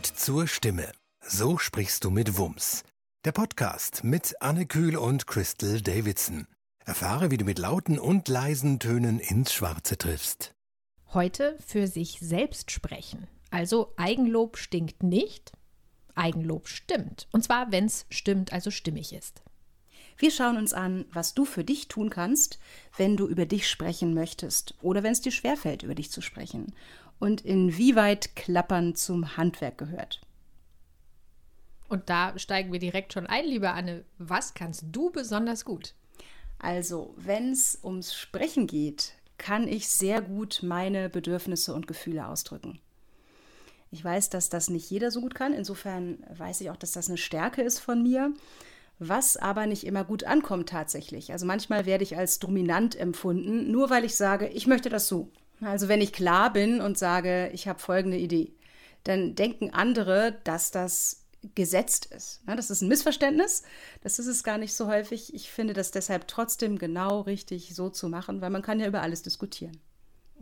Mut zur Stimme. So sprichst du mit Wums. Der Podcast mit Anne Kühl und Crystal Davidson. Erfahre, wie du mit lauten und leisen Tönen ins Schwarze triffst. Heute für sich selbst sprechen. Also Eigenlob stinkt nicht, Eigenlob stimmt. Und zwar, wenn es stimmt, also stimmig ist. Wir schauen uns an, was du für dich tun kannst, wenn du über dich sprechen möchtest oder wenn es dir schwerfällt, über dich zu sprechen und inwieweit Klappern zum Handwerk gehört. Und da steigen wir direkt schon ein, liebe Anne. Was kannst du besonders gut? Also, wenn es ums Sprechen geht, kann ich sehr gut meine Bedürfnisse und Gefühle ausdrücken. Ich weiß, dass das nicht jeder so gut kann. Insofern weiß ich auch, dass das eine Stärke ist von mir, was aber nicht immer gut ankommt tatsächlich. Also manchmal werde ich als dominant empfunden, nur weil ich sage, ich möchte das so. Also wenn ich klar bin und sage, ich habe folgende Idee, dann denken andere, dass das gesetzt ist. Das ist ein Missverständnis. Das ist es gar nicht so häufig. Ich finde das deshalb trotzdem genau richtig so zu machen, weil man kann ja über alles diskutieren.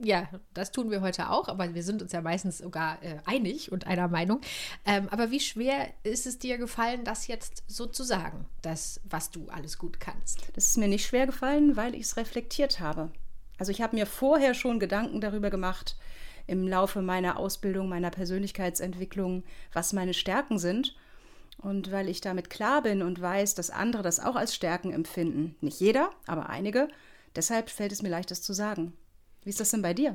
Ja, das tun wir heute auch, aber wir sind uns ja meistens sogar äh, einig und einer Meinung. Ähm, aber wie schwer ist es dir gefallen, das jetzt so zu sagen, das, was du alles gut kannst? Das ist mir nicht schwer gefallen, weil ich es reflektiert habe. Also ich habe mir vorher schon Gedanken darüber gemacht, im Laufe meiner Ausbildung, meiner Persönlichkeitsentwicklung, was meine Stärken sind. Und weil ich damit klar bin und weiß, dass andere das auch als Stärken empfinden, nicht jeder, aber einige, deshalb fällt es mir leicht, das zu sagen. Wie ist das denn bei dir?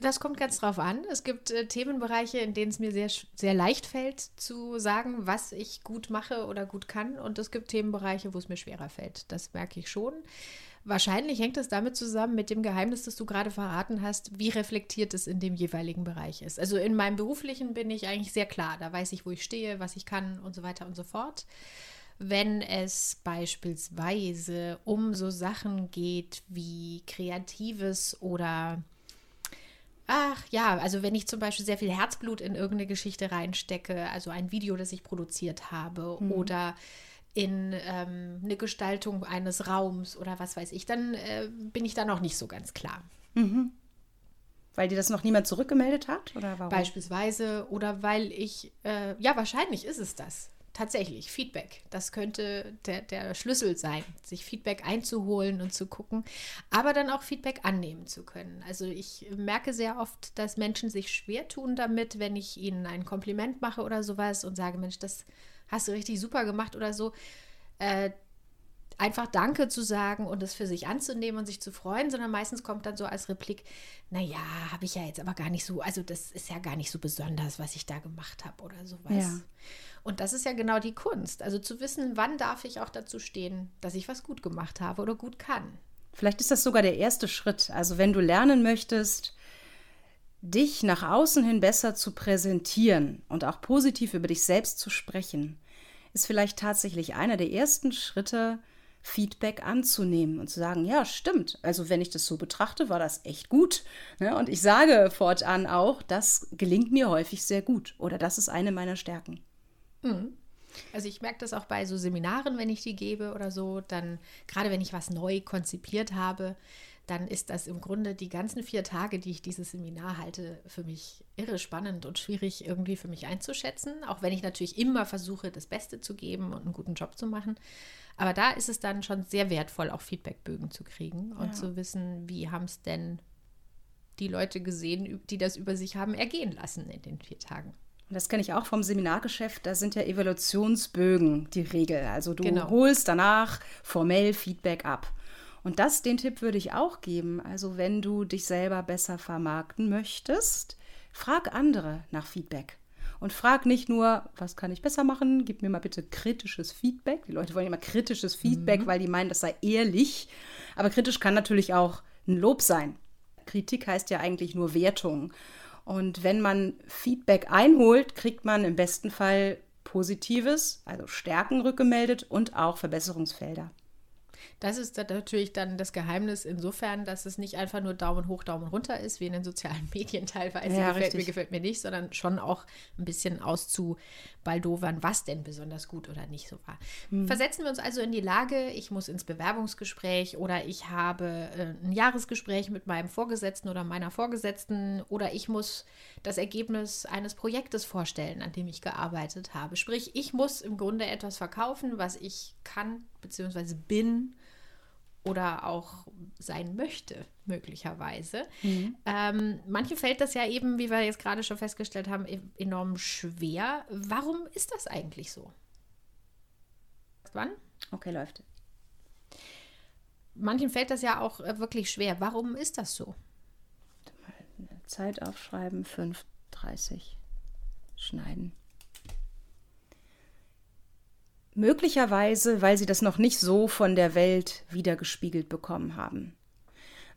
Das kommt ganz drauf an. Es gibt äh, Themenbereiche, in denen es mir sehr, sehr leicht fällt zu sagen, was ich gut mache oder gut kann. Und es gibt Themenbereiche, wo es mir schwerer fällt. Das merke ich schon. Wahrscheinlich hängt es damit zusammen mit dem Geheimnis, das du gerade verraten hast, wie reflektiert es in dem jeweiligen Bereich ist. Also in meinem beruflichen bin ich eigentlich sehr klar. Da weiß ich, wo ich stehe, was ich kann und so weiter und so fort. Wenn es beispielsweise um so Sachen geht wie Kreatives oder Ach ja, also wenn ich zum Beispiel sehr viel Herzblut in irgendeine Geschichte reinstecke, also ein Video, das ich produziert habe mhm. oder in ähm, eine Gestaltung eines Raums oder was weiß ich, dann äh, bin ich da noch nicht so ganz klar. Mhm. Weil dir das noch niemand zurückgemeldet hat? Oder warum? Beispielsweise oder weil ich, äh, ja, wahrscheinlich ist es das. Tatsächlich, Feedback. Das könnte der, der Schlüssel sein, sich Feedback einzuholen und zu gucken, aber dann auch Feedback annehmen zu können. Also ich merke sehr oft, dass Menschen sich schwer tun damit, wenn ich ihnen ein Kompliment mache oder sowas und sage, Mensch, das hast du richtig super gemacht oder so. Äh, einfach Danke zu sagen und es für sich anzunehmen und sich zu freuen, sondern meistens kommt dann so als Replik, naja, habe ich ja jetzt aber gar nicht so, also das ist ja gar nicht so besonders, was ich da gemacht habe oder sowas. Ja. Und das ist ja genau die Kunst, also zu wissen, wann darf ich auch dazu stehen, dass ich was gut gemacht habe oder gut kann. Vielleicht ist das sogar der erste Schritt. Also wenn du lernen möchtest, dich nach außen hin besser zu präsentieren und auch positiv über dich selbst zu sprechen, ist vielleicht tatsächlich einer der ersten Schritte, Feedback anzunehmen und zu sagen, ja, stimmt. Also wenn ich das so betrachte, war das echt gut. Ne? Und ich sage fortan auch, das gelingt mir häufig sehr gut oder das ist eine meiner Stärken. Mhm. Also ich merke das auch bei so Seminaren, wenn ich die gebe oder so, dann gerade wenn ich was neu konzipiert habe, dann ist das im Grunde die ganzen vier Tage, die ich dieses Seminar halte, für mich irre spannend und schwierig irgendwie für mich einzuschätzen. Auch wenn ich natürlich immer versuche, das Beste zu geben und einen guten Job zu machen. Aber da ist es dann schon sehr wertvoll, auch Feedbackbögen zu kriegen und ja. zu wissen, wie haben es denn die Leute gesehen, die das über sich haben ergehen lassen in den vier Tagen. Und das kenne ich auch vom Seminargeschäft. Da sind ja Evaluationsbögen die Regel. Also du genau. holst danach formell Feedback ab. Und das, den Tipp würde ich auch geben. Also wenn du dich selber besser vermarkten möchtest, frag andere nach Feedback. Und frag nicht nur, was kann ich besser machen? Gib mir mal bitte kritisches Feedback. Die Leute wollen immer kritisches Feedback, mhm. weil die meinen, das sei ehrlich. Aber kritisch kann natürlich auch ein Lob sein. Kritik heißt ja eigentlich nur Wertung. Und wenn man Feedback einholt, kriegt man im besten Fall Positives, also Stärken rückgemeldet und auch Verbesserungsfelder. Das ist natürlich dann das Geheimnis insofern, dass es nicht einfach nur Daumen hoch, Daumen runter ist, wie in den sozialen Medien teilweise. Ja, gefällt richtig. mir, gefällt mir nicht, sondern schon auch ein bisschen auszubaldowern, was denn besonders gut oder nicht so war. Hm. Versetzen wir uns also in die Lage, ich muss ins Bewerbungsgespräch oder ich habe äh, ein Jahresgespräch mit meinem Vorgesetzten oder meiner Vorgesetzten oder ich muss das Ergebnis eines Projektes vorstellen, an dem ich gearbeitet habe. Sprich, ich muss im Grunde etwas verkaufen, was ich kann bzw. bin oder auch sein möchte, möglicherweise. Mhm. Ähm, manchen fällt das ja eben, wie wir jetzt gerade schon festgestellt haben, e-, enorm schwer. Warum ist das eigentlich so? Wann? Okay, läuft. Manchen fällt das ja auch äh, wirklich schwer. Warum ist das so? Zeit aufschreiben, 5.30 schneiden. Möglicherweise, weil sie das noch nicht so von der Welt wiedergespiegelt bekommen haben.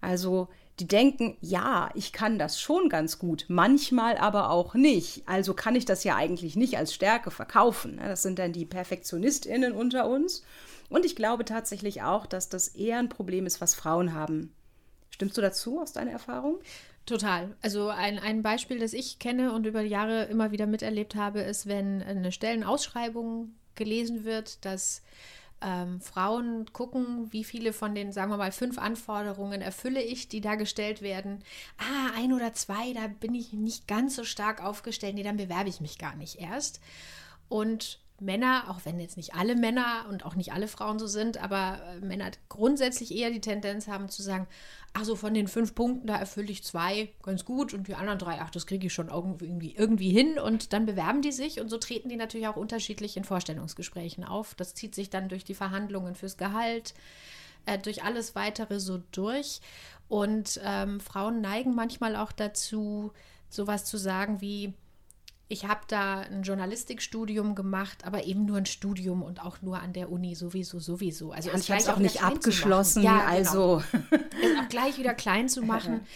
Also die denken, ja, ich kann das schon ganz gut, manchmal aber auch nicht. Also kann ich das ja eigentlich nicht als Stärke verkaufen. Das sind dann die Perfektionistinnen unter uns. Und ich glaube tatsächlich auch, dass das eher ein Problem ist, was Frauen haben. Stimmst du dazu aus deiner Erfahrung? Total. Also ein, ein Beispiel, das ich kenne und über Jahre immer wieder miterlebt habe, ist, wenn eine Stellenausschreibung gelesen wird, dass ähm, Frauen gucken, wie viele von den, sagen wir mal, fünf Anforderungen erfülle ich, die da gestellt werden. Ah, ein oder zwei, da bin ich nicht ganz so stark aufgestellt. Nee, dann bewerbe ich mich gar nicht erst. Und Männer, auch wenn jetzt nicht alle Männer und auch nicht alle Frauen so sind, aber äh, Männer grundsätzlich eher die Tendenz haben zu sagen, ach so, von den fünf Punkten, da erfülle ich zwei ganz gut und die anderen drei, ach, das kriege ich schon irgendwie, irgendwie hin und dann bewerben die sich und so treten die natürlich auch unterschiedlich in Vorstellungsgesprächen auf. Das zieht sich dann durch die Verhandlungen fürs Gehalt, äh, durch alles weitere so durch und ähm, Frauen neigen manchmal auch dazu, sowas zu sagen wie, ich habe da ein Journalistikstudium gemacht, aber eben nur ein Studium und auch nur an der Uni sowieso, sowieso. Also ja, ich habe es auch nicht abgeschlossen, ja, genau. also es auch gleich wieder klein zu machen.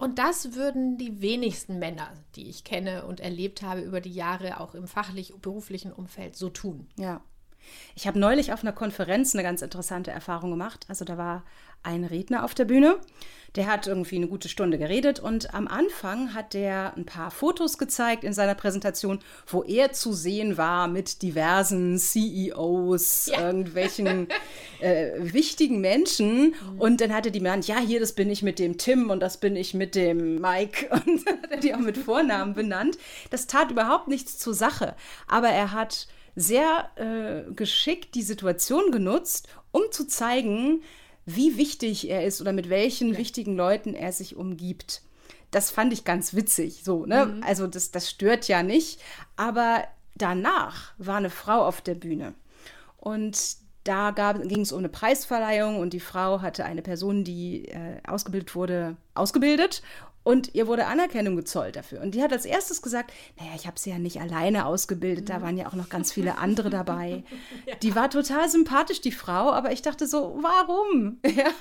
Und das würden die wenigsten Männer, die ich kenne und erlebt habe über die Jahre, auch im fachlich-beruflichen Umfeld so tun. Ja. Ich habe neulich auf einer Konferenz eine ganz interessante Erfahrung gemacht. Also da war ein Redner auf der Bühne, der hat irgendwie eine gute Stunde geredet und am Anfang hat der ein paar Fotos gezeigt in seiner Präsentation, wo er zu sehen war mit diversen CEOs, ja. irgendwelchen äh, wichtigen Menschen. Mhm. Und dann hatte die genannt, ja, hier, das bin ich mit dem Tim und das bin ich mit dem Mike und hat die auch mit Vornamen benannt. Das tat überhaupt nichts zur Sache. Aber er hat sehr äh, geschickt die Situation genutzt, um zu zeigen, wie wichtig er ist oder mit welchen ja. wichtigen Leuten er sich umgibt. Das fand ich ganz witzig. So, ne? Mhm. Also das, das stört ja nicht. Aber danach war eine Frau auf der Bühne. Und da ging es um eine Preisverleihung und die Frau hatte eine Person, die äh, ausgebildet wurde, ausgebildet und ihr wurde Anerkennung gezollt dafür. Und die hat als erstes gesagt, naja, ich habe sie ja nicht alleine ausgebildet, da waren ja auch noch ganz viele andere dabei. ja. Die war total sympathisch, die Frau, aber ich dachte so, warum? Ja. Ja.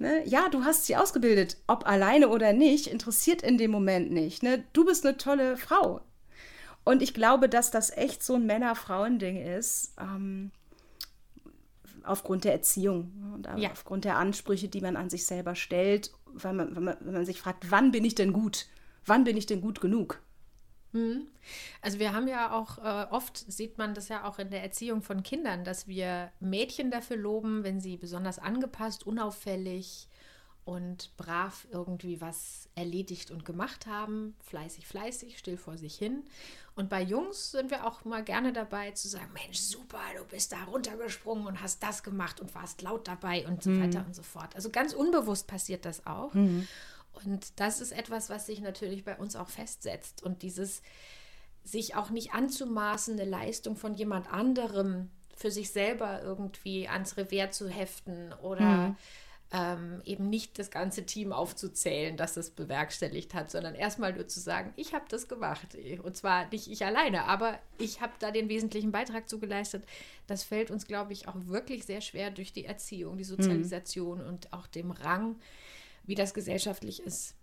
Ne? ja, du hast sie ausgebildet, ob alleine oder nicht, interessiert in dem Moment nicht. Ne? Du bist eine tolle Frau. Und ich glaube, dass das echt so ein Männer-Frauen-Ding ist. Ähm, aufgrund der Erziehung und ja. aufgrund der Ansprüche, die man an sich selber stellt wenn man, wenn man, wenn man sich fragt, wann bin ich denn gut? Wann bin ich denn gut genug? Mhm. Also wir haben ja auch, äh, oft sieht man das ja auch in der Erziehung von Kindern, dass wir Mädchen dafür loben, wenn sie besonders angepasst, unauffällig und brav irgendwie was erledigt und gemacht haben, fleißig, fleißig, still vor sich hin. Und bei Jungs sind wir auch mal gerne dabei zu sagen, Mensch, super, du bist da runtergesprungen und hast das gemacht und warst laut dabei und so mhm. weiter und so fort. Also ganz unbewusst passiert das auch. Mhm. Und das ist etwas, was sich natürlich bei uns auch festsetzt. Und dieses sich auch nicht anzumaßen, eine Leistung von jemand anderem für sich selber irgendwie ans Revers zu heften oder mhm ähm, eben nicht das ganze Team aufzuzählen, das es bewerkstelligt hat, sondern erstmal nur zu sagen, ich habe das gemacht. Und zwar nicht ich alleine, aber ich habe da den wesentlichen Beitrag zu geleistet. Das fällt uns, glaube ich, auch wirklich sehr schwer durch die Erziehung, die Sozialisation mhm. und auch dem Rang, wie das gesellschaftlich ist.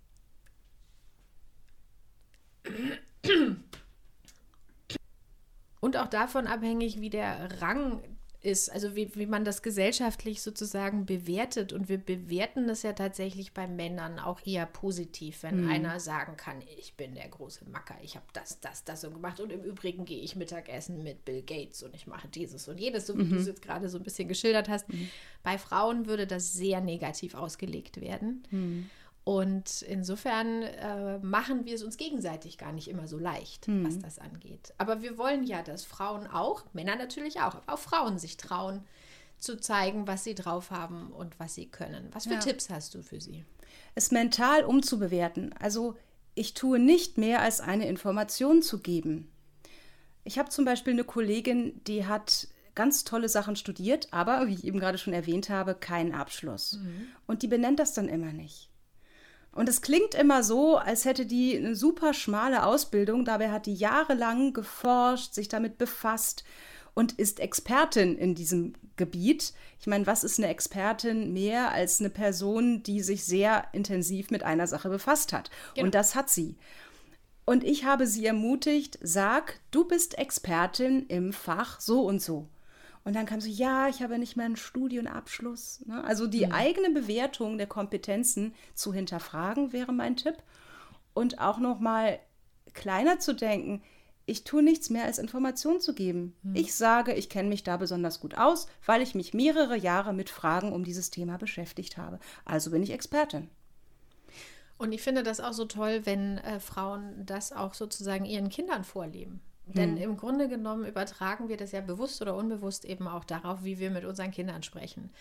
Und auch davon abhängig, wie der Rang ist, also wie, wie man das gesellschaftlich sozusagen bewertet. Und wir bewerten das ja tatsächlich bei Männern auch eher positiv, wenn mhm. einer sagen kann, ich bin der große Macker, ich habe das, das, das so gemacht und im Übrigen gehe ich Mittagessen mit Bill Gates und ich mache dieses und jedes, so wie mhm. du es jetzt gerade so ein bisschen geschildert hast. Mhm. Bei Frauen würde das sehr negativ ausgelegt werden. Und insofern äh, machen wir es uns gegenseitig gar nicht immer so leicht, mhm. was das angeht. Aber wir wollen ja, dass Frauen auch, Männer natürlich auch, aber auch Frauen sich trauen, zu zeigen, was sie drauf haben und was sie können. Was für ja. Tipps hast du für sie? Es mental umzubewerten. Also ich tue nicht mehr, als eine Information zu geben. Ich habe zum Beispiel eine Kollegin, die hat ganz tolle Sachen studiert, aber, wie ich eben gerade schon erwähnt habe, keinen Abschluss. Mhm. Und die benennt das dann immer nicht. Und es klingt immer so, als hätte die eine super schmale Ausbildung. Dabei hat die jahrelang geforscht, sich damit befasst und ist Expertin in diesem Gebiet. Ich meine, was ist eine Expertin mehr als eine Person, die sich sehr intensiv mit einer Sache befasst hat? Genau. Und das hat sie. Und ich habe sie ermutigt, sag, du bist Expertin im Fach so und so. Und dann kam so, ja, ich habe nicht mehr einen Studienabschluss. Ne? Also die mhm. eigene Bewertung der Kompetenzen zu hinterfragen wäre mein Tipp. Und auch noch mal kleiner zu denken, ich tue nichts mehr als Information zu geben. Mhm. Ich sage, ich kenne mich da besonders gut aus, weil ich mich mehrere Jahre mit Fragen um dieses Thema beschäftigt habe. Also bin ich Expertin. Und ich finde das auch so toll, wenn äh, Frauen das auch sozusagen ihren Kindern vorleben. Denn hm. im Grunde genommen übertragen wir das ja bewusst oder unbewusst eben auch darauf, wie wir mit unseren Kindern sprechen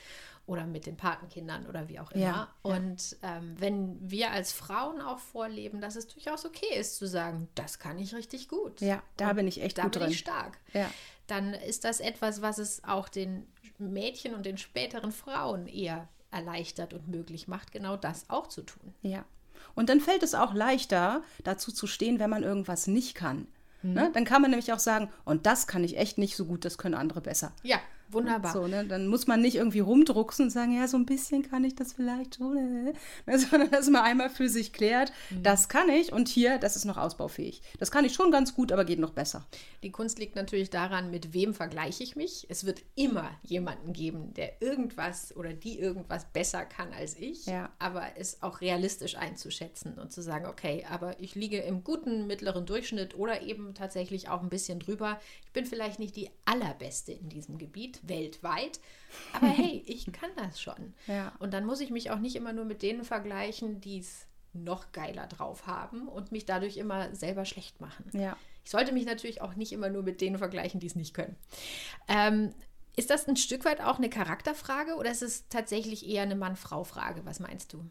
oder mit den Patenkindern oder wie auch immer. Ja, und ähm, wenn wir als Frauen auch vorleben, dass es durchaus okay ist zu sagen, das kann ich richtig gut. Ja, da und bin ich echt da gut bin drin. ich stark. Ja. Dann ist das etwas, was es auch den Mädchen und den späteren Frauen eher erleichtert und möglich macht, genau das auch zu tun. Ja. Und dann fällt es auch leichter, dazu zu stehen, wenn man irgendwas nicht kann. Mhm. Ne? Dann kann man nämlich auch sagen, und das kann ich echt nicht so gut, das können andere besser. Ja, Wunderbar. So, ne? Dann muss man nicht irgendwie rumdrucksen und sagen, ja, so ein bisschen kann ich das vielleicht schon, äh, ne? sondern dass man einmal für sich klärt, mhm. das kann ich und hier, das ist noch ausbaufähig. Das kann ich schon ganz gut, aber geht noch besser. Die Kunst liegt natürlich daran, mit wem vergleiche ich mich. Es wird immer jemanden geben, der irgendwas oder die irgendwas besser kann als ich, ja. aber es auch realistisch einzuschätzen und zu sagen, okay, aber ich liege im guten mittleren Durchschnitt oder eben tatsächlich auch ein bisschen drüber. Ich bin vielleicht nicht die allerbeste in diesem Gebiet weltweit. Aber hey, ich kann das schon. Ja. Und dann muss ich mich auch nicht immer nur mit denen vergleichen, die es noch geiler drauf haben und mich dadurch immer selber schlecht machen. Ja. Ich sollte mich natürlich auch nicht immer nur mit denen vergleichen, die es nicht können. Ähm, ist das ein Stück weit auch eine Charakterfrage oder ist es tatsächlich eher eine Mann-Frau-Frage? Was meinst du?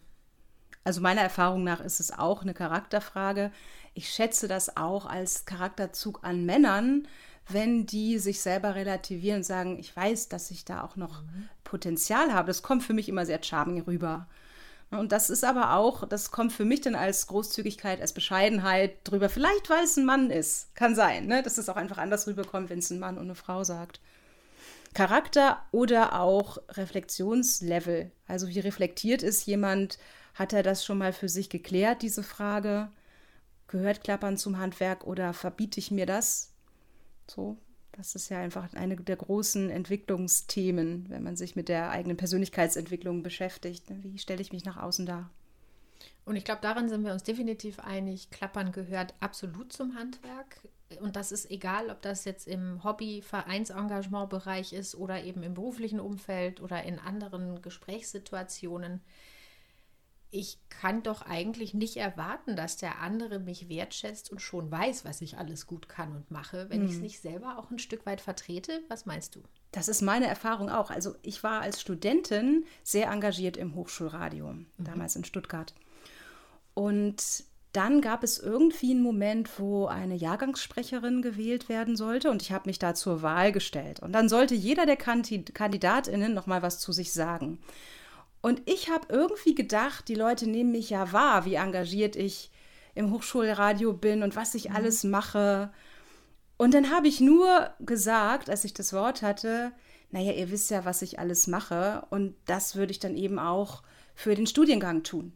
Also meiner Erfahrung nach ist es auch eine Charakterfrage. Ich schätze das auch als Charakterzug an Männern, wenn die sich selber relativieren und sagen, ich weiß, dass ich da auch noch mhm. Potenzial habe. Das kommt für mich immer sehr charming rüber. Und das ist aber auch, das kommt für mich dann als Großzügigkeit, als Bescheidenheit drüber. Vielleicht, weil es ein Mann ist. Kann sein, ne? dass es auch einfach anders rüberkommt, wenn es ein Mann und eine Frau sagt. Charakter oder auch Reflexionslevel. Also wie reflektiert ist jemand? Hat er das schon mal für sich geklärt, diese Frage? Gehört Klappern zum Handwerk oder verbiete ich mir das? So, das ist ja einfach eine der großen Entwicklungsthemen, wenn man sich mit der eigenen Persönlichkeitsentwicklung beschäftigt. Ne? Wie stelle ich mich nach außen dar? Und ich glaube, darin sind wir uns definitiv einig. Klappern gehört absolut zum Handwerk. Und das ist egal, ob das jetzt im Hobby-, Vereinsengagement-Bereich ist oder eben im beruflichen Umfeld oder in anderen Gesprächssituationen ich kann doch eigentlich nicht erwarten, dass der andere mich wertschätzt und schon weiß, was ich alles gut kann und mache, wenn hm. ich es nicht selber auch ein Stück weit vertrete. Was meinst du? Das ist meine Erfahrung auch. Also ich war als Studentin sehr engagiert im Hochschulradio, mhm. damals in Stuttgart. Und dann gab es irgendwie einen Moment, wo eine Jahrgangssprecherin gewählt werden sollte und ich habe mich da zur Wahl gestellt. Und dann sollte jeder der Kandidatinnen noch mal was zu sich sagen. Und ich habe irgendwie gedacht, die Leute nehmen mich ja wahr, wie engagiert ich im Hochschulradio bin und was ich mhm. alles mache. Und dann habe ich nur gesagt, als ich das Wort hatte, naja, ihr wisst ja, was ich alles mache. Und das würde ich dann eben auch für den Studiengang tun.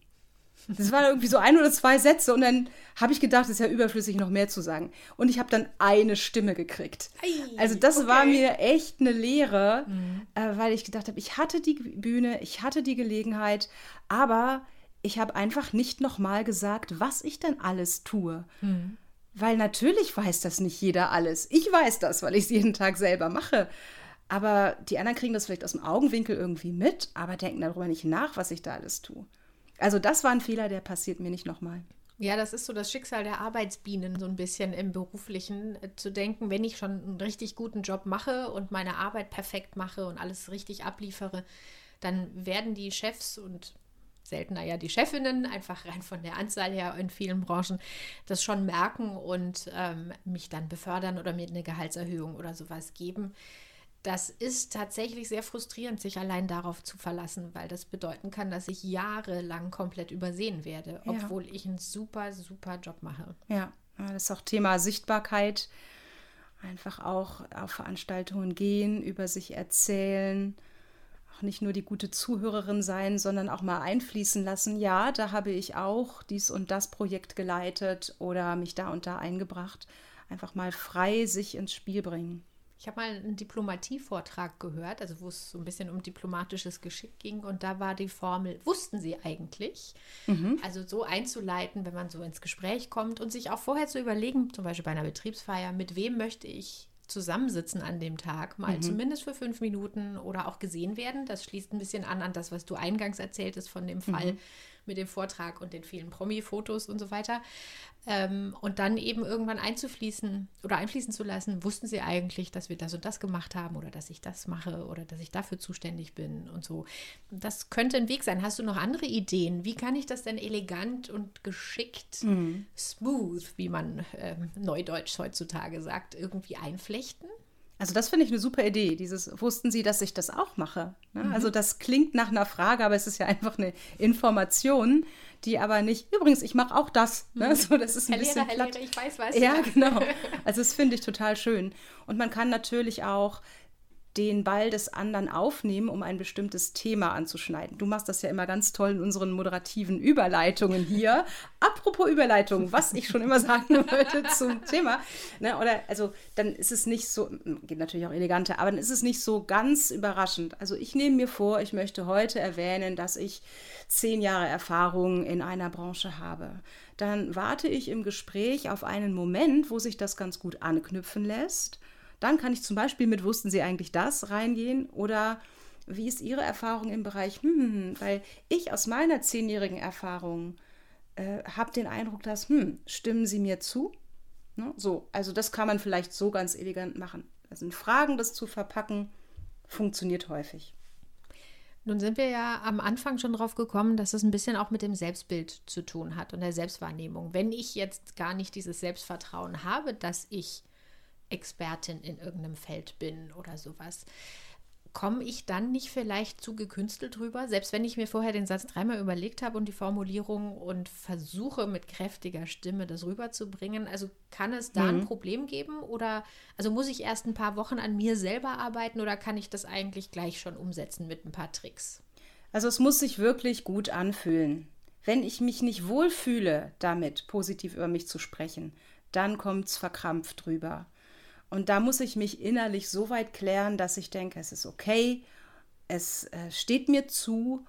Das waren irgendwie so ein oder zwei Sätze und dann habe ich gedacht, es ist ja überflüssig, noch mehr zu sagen. Und ich habe dann eine Stimme gekriegt. Ei, also das okay. war mir echt eine Lehre, äh, weil ich gedacht habe, ich hatte die Bühne, ich hatte die Gelegenheit, aber ich habe einfach nicht nochmal gesagt, was ich denn alles tue. Weil natürlich weiß das nicht jeder alles. Ich weiß das, weil ich es jeden Tag selber mache. Aber die anderen kriegen das vielleicht aus dem Augenwinkel irgendwie mit, aber denken darüber nicht nach, was ich da alles tue. Also das war ein Fehler, der passiert mir nicht nochmal. Ja, das ist so das Schicksal der Arbeitsbienen, so ein bisschen im Beruflichen äh, zu denken, wenn ich schon einen richtig guten Job mache und meine Arbeit perfekt mache und alles richtig abliefere, dann werden die Chefs und seltener ja die Chefinnen, einfach rein von der Anzahl her in vielen Branchen, das schon merken und ähm, mich dann befördern oder mir eine Gehaltserhöhung oder sowas geben. Das ist tatsächlich sehr frustrierend, sich allein darauf zu verlassen, weil das bedeuten kann, dass ich jahrelang komplett übersehen werde, Ja. obwohl ich einen super, super Job mache. Ja, ja, das ist auch Thema Sichtbarkeit. Einfach auch auf Veranstaltungen gehen, über sich erzählen. Auch nicht nur die gute Zuhörerin sein, sondern auch mal einfließen lassen. Ja, da habe ich auch dies und das Projekt geleitet oder mich da und da eingebracht. Einfach mal frei sich ins Spiel bringen. Ich habe mal einen Diplomatievortrag gehört, also wo es so ein bisschen um diplomatisches Geschick ging. Und da war die Formel, wussten Sie eigentlich? Also so einzuleiten, wenn man so ins Gespräch kommt und sich auch vorher zu überlegen, zum Beispiel bei einer Betriebsfeier, mit wem möchte ich zusammensitzen an dem Tag, mal zumindest für fünf Minuten oder auch gesehen werden. Das schließt ein bisschen an an das, was du eingangs erzähltest von dem Fall mit dem Vortrag und den vielen Promi-Fotos und so weiter. Ähm, und dann eben irgendwann einzufließen oder einfließen zu lassen, wussten sie eigentlich, dass wir das und das gemacht haben oder dass ich das mache oder dass ich dafür zuständig bin und so. Das könnte ein Weg sein. Hast du noch andere Ideen? Wie kann ich das denn elegant und geschickt, smooth, wie man ähm, neudeutsch heutzutage sagt, irgendwie einflechten? Also das finde ich eine super Idee. Dieses, wussten Sie, dass ich das auch mache? Ne? Also das klingt nach einer Frage, aber es ist ja einfach eine Information, die aber nicht, übrigens, ich mache auch das. Ne? So, das ist ein Herr bisschen Lehrer, Herr. Lehrer, ich weiß was. Ja, genau. Also das finde ich total schön. Und man kann natürlich auch den Ball des anderen aufnehmen, um ein bestimmtes Thema anzuschneiden. Du machst das ja immer ganz toll in unseren moderativen Überleitungen hier. Apropos Überleitung, was ich schon immer sagen wollte zum Thema. Ne, oder also dann ist es nicht so, geht natürlich auch eleganter, aber dann ist es nicht so ganz überraschend. Also ich nehme mir vor, ich möchte heute erwähnen, dass ich zehn Jahre Erfahrung in einer Branche habe. Dann warte ich im Gespräch auf einen Moment, wo sich das ganz gut anknüpfen lässt. Dann kann ich zum Beispiel mit Wussten Sie eigentlich das reingehen oder wie ist Ihre Erfahrung im Bereich, hm, hm, hm, weil ich aus meiner zehnjährigen Erfahrung äh, habe den Eindruck, dass, hm, stimmen Sie mir zu? Ne? So, also das kann man vielleicht so ganz elegant machen. Also in Fragen das zu verpacken, funktioniert häufig. Nun sind wir ja am Anfang schon drauf gekommen, dass es ein bisschen auch mit dem Selbstbild zu tun hat und der Selbstwahrnehmung. Wenn ich jetzt gar nicht dieses Selbstvertrauen habe, dass ich Expertin in irgendeinem Feld bin oder sowas, komme ich dann nicht vielleicht zu gekünstelt drüber? Selbst wenn ich mir vorher den Satz dreimal überlegt habe und die Formulierung und versuche mit kräftiger Stimme das rüberzubringen, also kann es da ein Problem geben oder also muss ich erst ein paar Wochen an mir selber arbeiten oder kann ich das eigentlich gleich schon umsetzen mit ein paar Tricks? Also es muss sich wirklich gut anfühlen. Wenn ich mich nicht wohlfühle, damit positiv über mich zu sprechen, dann kommt es verkrampft drüber. Und da muss ich mich innerlich so weit klären, dass ich denke, es ist okay, es äh, steht mir zu,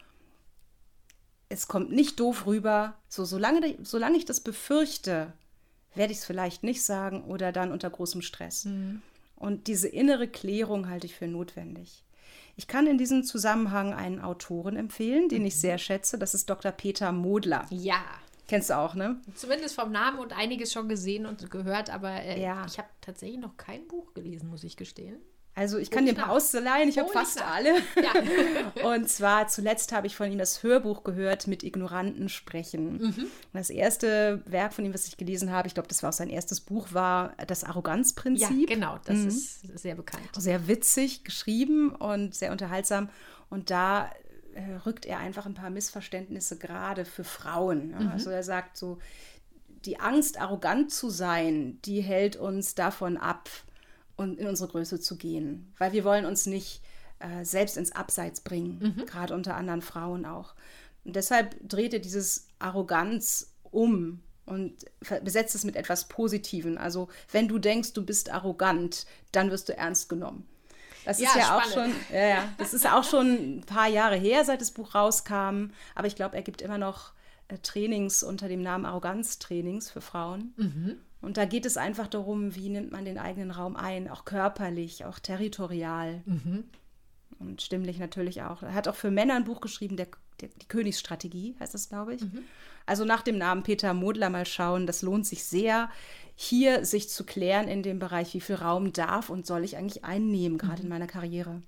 es kommt nicht doof rüber. So, solange, solange ich das befürchte, werde ich es vielleicht nicht sagen oder dann unter großem Stress. Und diese innere Klärung halte ich für notwendig. Ich kann in diesem Zusammenhang einen Autoren empfehlen, den ich sehr schätze. Das ist Dr. Peter Modler. Ja, Kennst du auch, ne? zumindest vom Namen und einiges schon gesehen und gehört, aber äh, Ja. ich habe tatsächlich noch kein Buch gelesen, muss ich gestehen. Also ich kann dir ein paar ausleihen, ich habe fast nach. alle. Ja. Und zwar zuletzt habe ich von ihm das Hörbuch gehört mit Ignoranten sprechen. Mhm. Das erste Werk von ihm, was ich gelesen habe, ich glaube, das war auch sein erstes Buch, war das ja, Arroganzprinzip. genau, das ist sehr bekannt. Sehr witzig geschrieben und sehr unterhaltsam. Und da äh, rückt er einfach ein paar Missverständnisse gerade für Frauen. Ja? Also er sagt so, die Angst, arrogant zu sein, die hält uns davon ab, und in unsere Größe zu gehen. Weil wir wollen uns nicht äh, selbst ins Abseits bringen, gerade unter anderen Frauen auch. Und deshalb dreht er dieses Arroganz um und besetzt es mit etwas Positiven. Also wenn du denkst, du bist arrogant, dann wirst du ernst genommen. Das ist ja, ja auch schon, ja, ja, das ist auch schon ein paar Jahre her, seit das Buch rauskam. Aber ich glaube, er gibt immer noch äh, Trainings unter dem Namen Arroganztrainings für Frauen. Mhm. Und da geht es einfach darum, wie nimmt man den eigenen Raum ein, auch körperlich, auch territorial. Mhm. Und stimmlich natürlich auch. Er hat auch für Männer ein Buch geschrieben, der die Königsstrategie heißt das, glaube ich. Mhm. Also nach dem Namen Peter Modler mal schauen, das lohnt sich sehr, hier sich zu klären in dem Bereich, wie viel Raum darf und soll ich eigentlich einnehmen, gerade mhm. in meiner Karriere.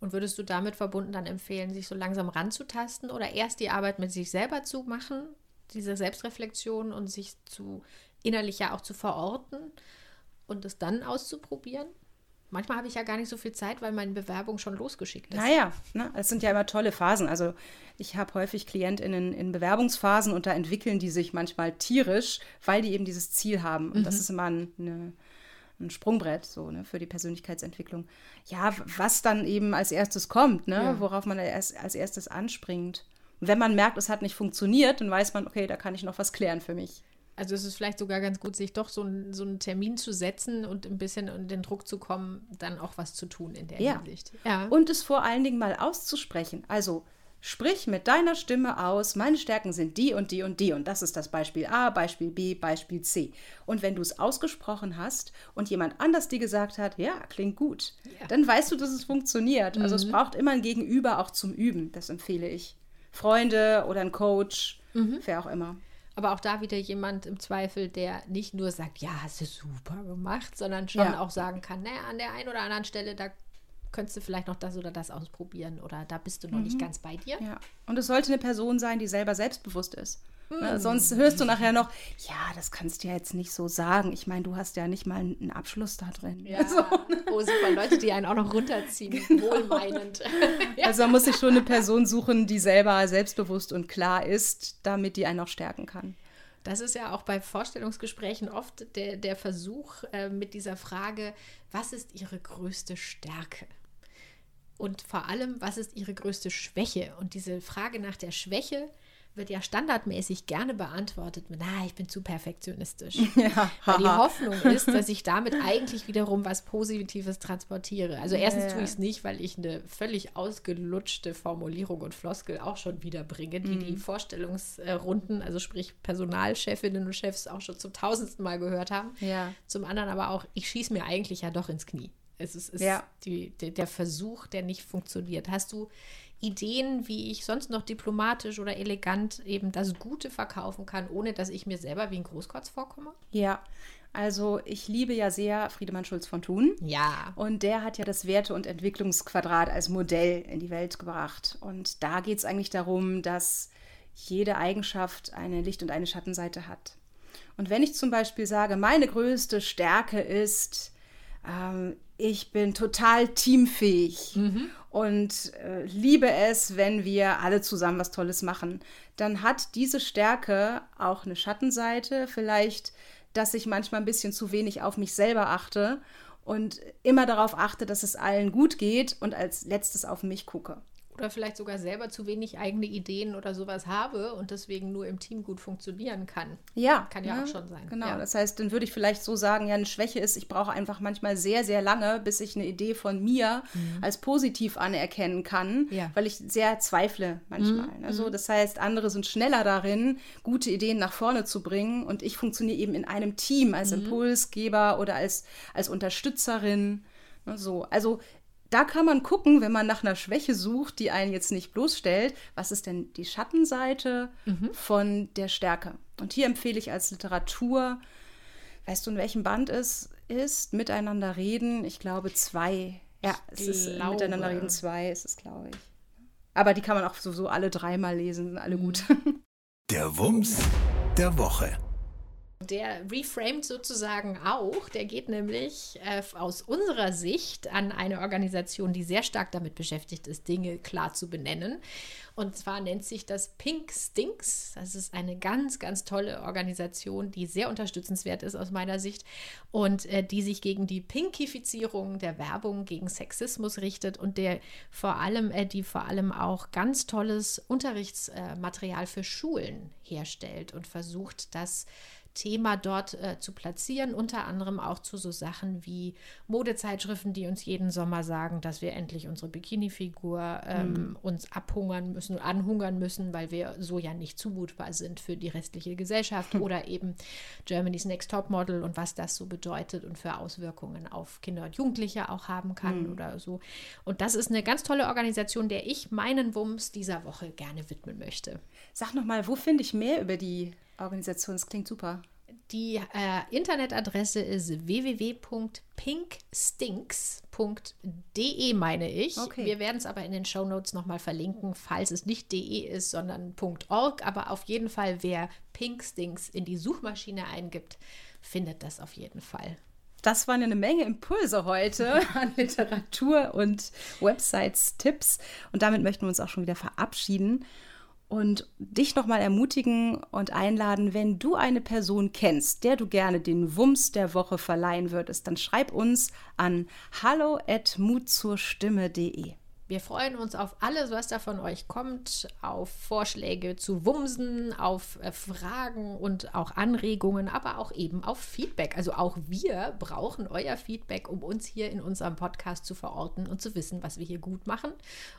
Und würdest du damit verbunden dann empfehlen, sich so langsam ranzutasten oder erst die Arbeit mit sich selber zu machen, diese Selbstreflexion und sich zu innerlich ja auch zu verorten und es dann auszuprobieren? Manchmal habe ich ja gar nicht so viel Zeit, weil meine Bewerbung schon losgeschickt ist. Naja, ne, es sind ja immer tolle Phasen. Also ich habe häufig KlientInnen in Bewerbungsphasen und da entwickeln die sich manchmal tierisch, weil die eben dieses Ziel haben. Und mhm. das ist immer ein, eine, ein Sprungbrett so ne, für die Persönlichkeitsentwicklung. Ja, was dann eben als erstes kommt, ne, ja. worauf man als, als erstes anspringt. Und wenn man merkt, es hat nicht funktioniert, dann weiß man, okay, da kann ich noch was klären für mich. Also es ist vielleicht sogar ganz gut, sich doch so, ein, so einen Termin zu setzen und ein bisschen in den Druck zu kommen, dann auch was zu tun in der ja. Hinsicht. Ja. Und es vor allen Dingen mal auszusprechen. Also sprich mit deiner Stimme aus, meine Stärken sind die und die und die. Und das ist das Beispiel A, Beispiel B, Beispiel C. Und wenn du es ausgesprochen hast und jemand anders dir gesagt hat, ja, klingt gut, ja. dann weißt du, dass es funktioniert. Mhm. Also es mhm. braucht immer ein Gegenüber auch zum Üben. Das empfehle ich. Freunde oder ein Coach, mhm. wer auch immer. Aber auch da wieder jemand im Zweifel, der nicht nur sagt, ja, hast du super gemacht, sondern schon ja. auch sagen kann, naja, an der einen oder anderen Stelle, da könntest du vielleicht noch das oder das ausprobieren oder da bist du noch mhm. nicht ganz bei dir. Ja. Und es sollte eine Person sein, die selber selbstbewusst ist. Ne? Sonst hörst du nachher noch, ja, das kannst du ja jetzt nicht so sagen. Ich meine, du hast ja nicht mal einen Abschluss da drin. Ja, so. oh super, Leute, die einen auch noch runterziehen, genau. wohlmeinend. ja. Also man muss sich schon eine Person suchen, die selber selbstbewusst und klar ist, damit die einen auch stärken kann. Das ist ja auch bei Vorstellungsgesprächen oft der, der Versuch äh, mit dieser Frage, was ist Ihre größte Stärke? Und vor allem, was ist Ihre größte Schwäche? Und diese Frage nach der Schwäche wird ja standardmäßig gerne beantwortet mit, na, ich bin zu perfektionistisch. Ja. Weil die Hoffnung ist, dass ich damit eigentlich wiederum was Positives transportiere. Also erstens ja. tue ich es nicht, weil ich eine völlig ausgelutschte Formulierung und Floskel auch schon wiederbringe, die mhm. die Vorstellungsrunden, also sprich Personalchefinnen und Chefs auch schon zum tausendsten Mal gehört haben. Ja. Zum anderen aber auch, ich schieße mir eigentlich ja doch ins Knie. Es ist, ist ja. die, der Versuch, der nicht funktioniert. Hast du Ideen, wie ich sonst noch diplomatisch oder elegant eben das Gute verkaufen kann, ohne dass ich mir selber wie ein Großkotz vorkomme? Ja, also ich liebe ja sehr Friedemann Schulz von Thun. Ja. Und der hat ja das Werte- und Entwicklungsquadrat als Modell in die Welt gebracht. Und da geht es eigentlich darum, dass jede Eigenschaft eine Licht- und eine Schattenseite hat. Und wenn ich zum Beispiel sage, meine größte Stärke ist, ähm, ich bin total teamfähig mhm. und äh, liebe es, wenn wir alle zusammen was Tolles machen, dann hat diese Stärke auch eine Schattenseite, vielleicht, dass ich manchmal ein bisschen zu wenig auf mich selber achte und immer darauf achte, dass es allen gut geht und als letztes auf mich gucke oder vielleicht sogar selber zu wenig eigene Ideen oder sowas habe und deswegen nur im Team gut funktionieren kann. Ja. Kann ja, ja auch schon sein. Genau. Ja. Das heißt, dann würde ich vielleicht so sagen, ja, eine Schwäche ist, ich brauche einfach manchmal sehr, sehr lange, bis ich eine Idee von mir mhm. als positiv anerkennen kann, ja. weil ich sehr zweifle manchmal. Mhm. Also das heißt, andere sind schneller darin, gute Ideen nach vorne zu bringen und ich funktioniere eben in einem Team als mhm. Impulsgeber oder als, als Unterstützerin. So, also da kann man gucken, wenn man nach einer Schwäche sucht, die einen jetzt nicht bloßstellt, was ist denn die Schattenseite mhm. von der Stärke? Und hier empfehle ich als Literatur, weißt du, in welchem Band es ist, Miteinander reden, ich glaube zwei. Ja, es ich ist glaube. Miteinander reden zwei, ist es, glaube ich. Aber die kann man auch sowieso alle dreimal lesen, alle gut. Der Wumms der Woche. Der reframed sozusagen auch. Der geht nämlich äh, aus unserer Sicht an eine Organisation, die sehr stark damit beschäftigt ist, Dinge klar zu benennen. Und zwar nennt sich das Pink Stinks. Das ist eine ganz, ganz tolle Organisation, die sehr unterstützenswert ist aus meiner Sicht und äh, die sich gegen die Pinkifizierung der Werbung gegen Sexismus richtet und der vor allem, äh, die vor allem auch ganz tolles Unterrichtsmaterial für Schulen herstellt und versucht, das Thema dort äh, zu platzieren, unter anderem auch zu so Sachen wie Modezeitschriften, die uns jeden Sommer sagen, dass wir endlich unsere Bikini-Figur ähm, mhm. uns abhungern müssen, anhungern müssen, weil wir so ja nicht zumutbar sind für die restliche Gesellschaft oder eben Germany's Next Top Model und was das so bedeutet und für Auswirkungen auf Kinder und Jugendliche auch haben kann mhm. oder so. Und das ist eine ganz tolle Organisation, der ich meinen Wumms dieser Woche gerne widmen möchte. Sag noch mal, wo finde ich mehr über die Organisation. Das klingt super. Die äh, Internetadresse ist www.pinkstinks.de, meine ich. Okay. Wir werden es aber in den Shownotes nochmal verlinken, falls es nicht de ist, sondern .org. Aber auf jeden Fall, wer Pinkstinks in die Suchmaschine eingibt, findet das auf jeden Fall. Das waren eine Menge Impulse heute an Literatur und Websites-Tipps. Und damit möchten wir uns auch schon wieder verabschieden und dich nochmal ermutigen und einladen, wenn du eine Person kennst, der du gerne den Wumms der Woche verleihen würdest, dann schreib uns an hallo at mutzurstimme.de. Wir freuen uns auf alles, was da von euch kommt, auf Vorschläge zu Wumsen, auf äh, Fragen und auch Anregungen, aber auch eben auf Feedback. Also auch wir brauchen euer Feedback, um uns hier in unserem Podcast zu verorten und zu wissen, was wir hier gut machen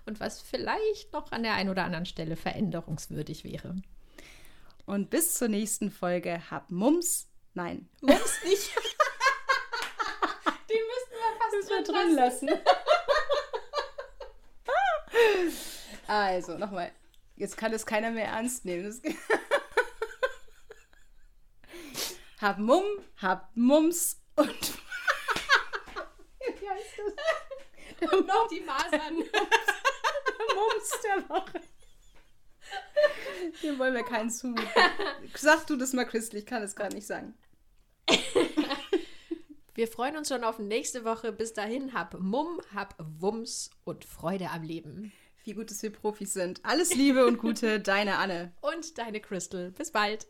und was vielleicht noch an der einen oder anderen Stelle veränderungswürdig wäre. Und bis zur nächsten Folge. Hab Mums. Nein. Mums nicht. Die müssten wir fast drin lassen. lassen. Also, nochmal. Jetzt kann es keiner mehr ernst nehmen. hab Mumm, hab Mums und. Wie heißt das? Der und noch die Masern. der Mums der Woche. Hier wollen wir keinen zu. Sag du das mal, Christel, ich kann es gerade nicht sagen. Wir freuen uns schon auf nächste Woche. Bis dahin, hab Mumm, hab Wumms und Freude am Leben. Wie gut, dass wir Profis sind. Alles Liebe und Gute, deine Anne. Und deine Crystal. Bis bald.